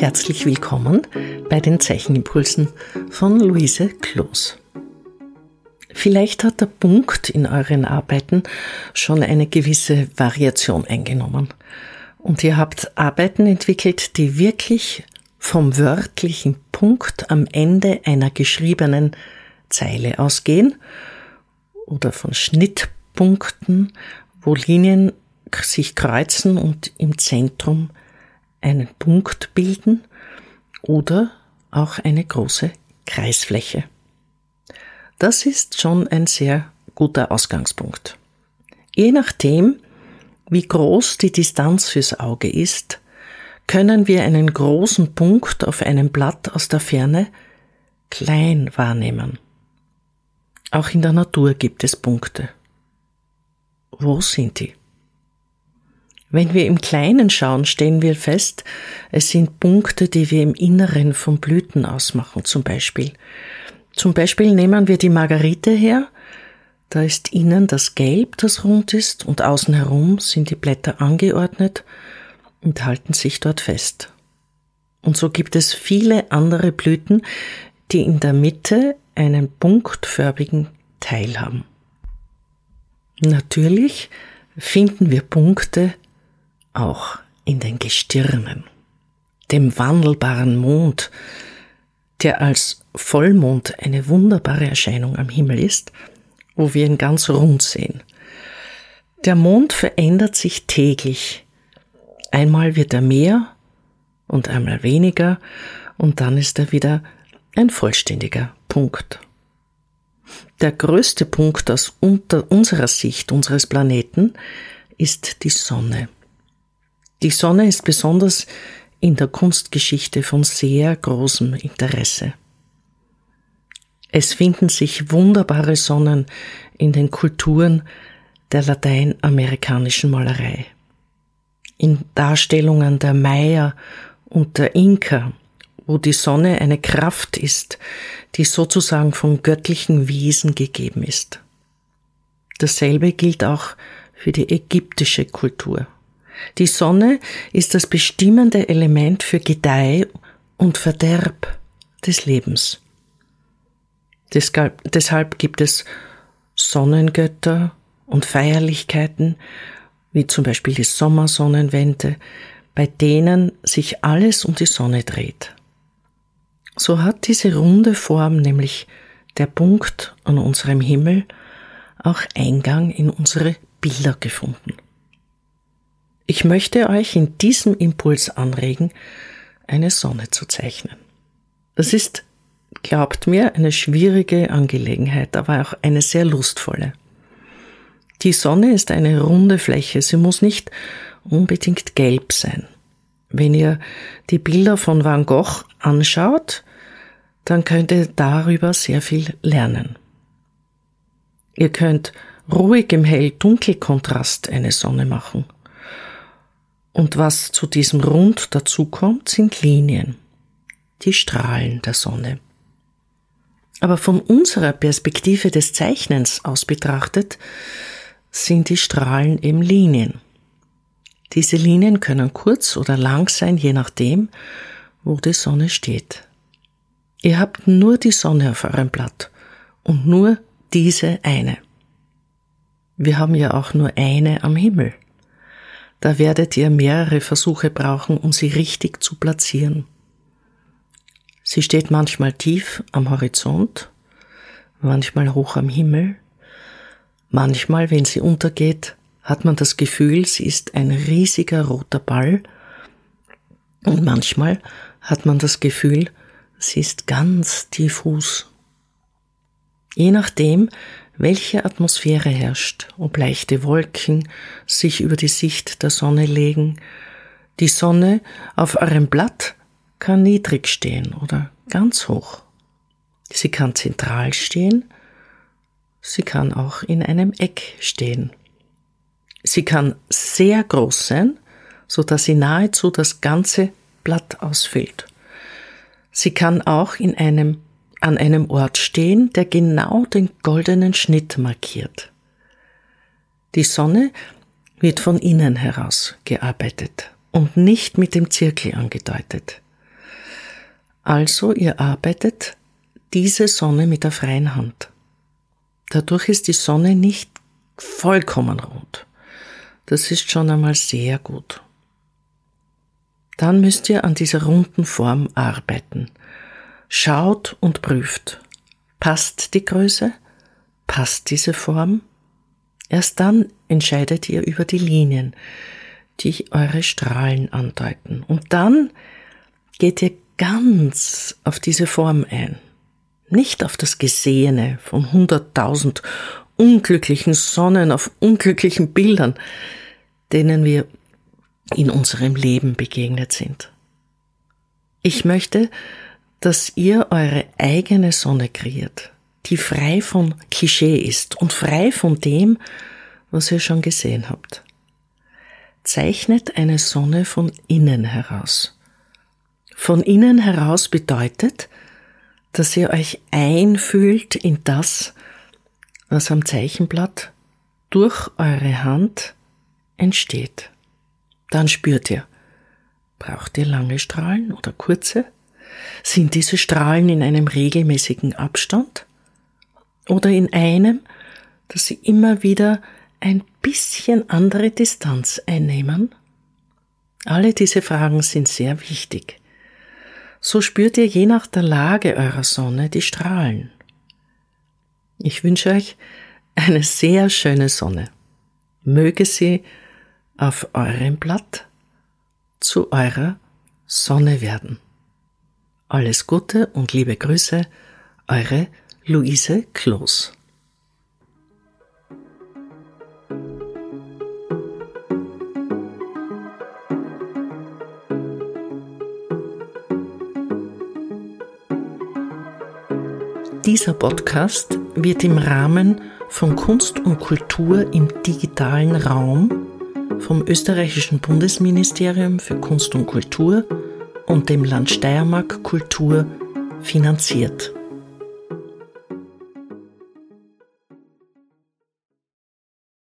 Herzlich willkommen bei den Zeichenimpulsen von Luise Kloos. Vielleicht hat der Punkt in euren Arbeiten schon eine gewisse Variation eingenommen. Und ihr habt Arbeiten entwickelt, die wirklich vom wörtlichen Punkt am Ende einer geschriebenen Zeile ausgehen oder von Schnittpunkten, wo Linien sich kreuzen und im Zentrum einen Punkt bilden oder auch eine große Kreisfläche. Das ist schon ein sehr guter Ausgangspunkt. Je nachdem, wie groß die Distanz fürs Auge ist, können wir einen großen Punkt auf einem Blatt aus der Ferne klein wahrnehmen. Auch in der Natur gibt es Punkte. Wo sind die? Wenn wir im Kleinen schauen, stellen wir fest, es sind Punkte, die wir im Inneren von Blüten ausmachen, zum Beispiel. Zum Beispiel nehmen wir die Margarite her, da ist innen das Gelb, das rund ist, und außen herum sind die Blätter angeordnet und halten sich dort fest. Und so gibt es viele andere Blüten, die in der Mitte einen punktförmigen Teil haben. Natürlich finden wir Punkte auch in den Gestirnen, dem wandelbaren Mond, der als Vollmond eine wunderbare Erscheinung am Himmel ist, wo wir ihn ganz rund sehen. Der Mond verändert sich täglich. Einmal wird er mehr und einmal weniger und dann ist er wieder ein vollständiger Punkt. Der größte Punkt aus unserer Sicht unseres Planeten ist die Sonne. Die Sonne ist besonders in der Kunstgeschichte von sehr großem Interesse. Es finden sich wunderbare Sonnen in den Kulturen der lateinamerikanischen Malerei. In Darstellungen der Maya und der Inka, wo die Sonne eine Kraft ist, die sozusagen vom göttlichen Wesen gegeben ist. Dasselbe gilt auch für die ägyptische Kultur. Die Sonne ist das bestimmende Element für Gedeih und Verderb des Lebens. Deshalb, deshalb gibt es Sonnengötter und Feierlichkeiten, wie zum Beispiel die Sommersonnenwende, bei denen sich alles um die Sonne dreht. So hat diese runde Form, nämlich der Punkt an unserem Himmel, auch Eingang in unsere Bilder gefunden. Ich möchte euch in diesem Impuls anregen, eine Sonne zu zeichnen. Das ist, glaubt mir, eine schwierige Angelegenheit, aber auch eine sehr lustvolle. Die Sonne ist eine runde Fläche, sie muss nicht unbedingt gelb sein. Wenn ihr die Bilder von Van Gogh anschaut, dann könnt ihr darüber sehr viel lernen. Ihr könnt ruhig im Hell-Dunkel-Kontrast eine Sonne machen und was zu diesem Rund dazukommt, sind Linien, die Strahlen der Sonne. Aber von unserer Perspektive des Zeichnens aus betrachtet, sind die Strahlen eben Linien. Diese Linien können kurz oder lang sein, je nachdem, wo die Sonne steht. Ihr habt nur die Sonne auf eurem Blatt und nur diese eine. Wir haben ja auch nur eine am Himmel. Da werdet ihr mehrere Versuche brauchen, um sie richtig zu platzieren. Sie steht manchmal tief am Horizont, manchmal hoch am Himmel, manchmal, wenn sie untergeht, hat man das Gefühl, sie ist ein riesiger roter Ball, und manchmal hat man das Gefühl, sie ist ganz diffus. Je nachdem, welche Atmosphäre herrscht, ob leichte Wolken sich über die Sicht der Sonne legen. Die Sonne auf eurem Blatt kann niedrig stehen oder ganz hoch. Sie kann zentral stehen, sie kann auch in einem Eck stehen. Sie kann sehr groß sein, so dass sie nahezu das ganze Blatt ausfüllt. Sie kann auch in einem an einem Ort stehen, der genau den goldenen Schnitt markiert. Die Sonne wird von innen heraus gearbeitet und nicht mit dem Zirkel angedeutet. Also ihr arbeitet diese Sonne mit der freien Hand. Dadurch ist die Sonne nicht vollkommen rund. Das ist schon einmal sehr gut. Dann müsst ihr an dieser runden Form arbeiten. Schaut und prüft. Passt die Größe? Passt diese Form? Erst dann entscheidet ihr über die Linien, die eure Strahlen andeuten. Und dann geht ihr ganz auf diese Form ein. Nicht auf das Gesehene von hunderttausend unglücklichen Sonnen auf unglücklichen Bildern, denen wir in unserem Leben begegnet sind. Ich möchte, dass ihr eure eigene Sonne kreiert, die frei von Klischee ist und frei von dem, was ihr schon gesehen habt. Zeichnet eine Sonne von innen heraus. Von innen heraus bedeutet, dass ihr euch einfühlt in das, was am Zeichenblatt durch eure Hand entsteht. Dann spürt ihr, braucht ihr lange Strahlen oder kurze? Sind diese Strahlen in einem regelmäßigen Abstand? Oder in einem, dass sie immer wieder ein bisschen andere Distanz einnehmen? Alle diese Fragen sind sehr wichtig. So spürt ihr je nach der Lage eurer Sonne die Strahlen. Ich wünsche euch eine sehr schöne Sonne. Möge sie auf eurem Blatt zu eurer Sonne werden. Alles Gute und liebe Grüße, eure Luise Kloß. Dieser Podcast wird im Rahmen von Kunst und Kultur im digitalen Raum vom österreichischen Bundesministerium für Kunst und Kultur und dem Land Steiermark Kultur finanziert.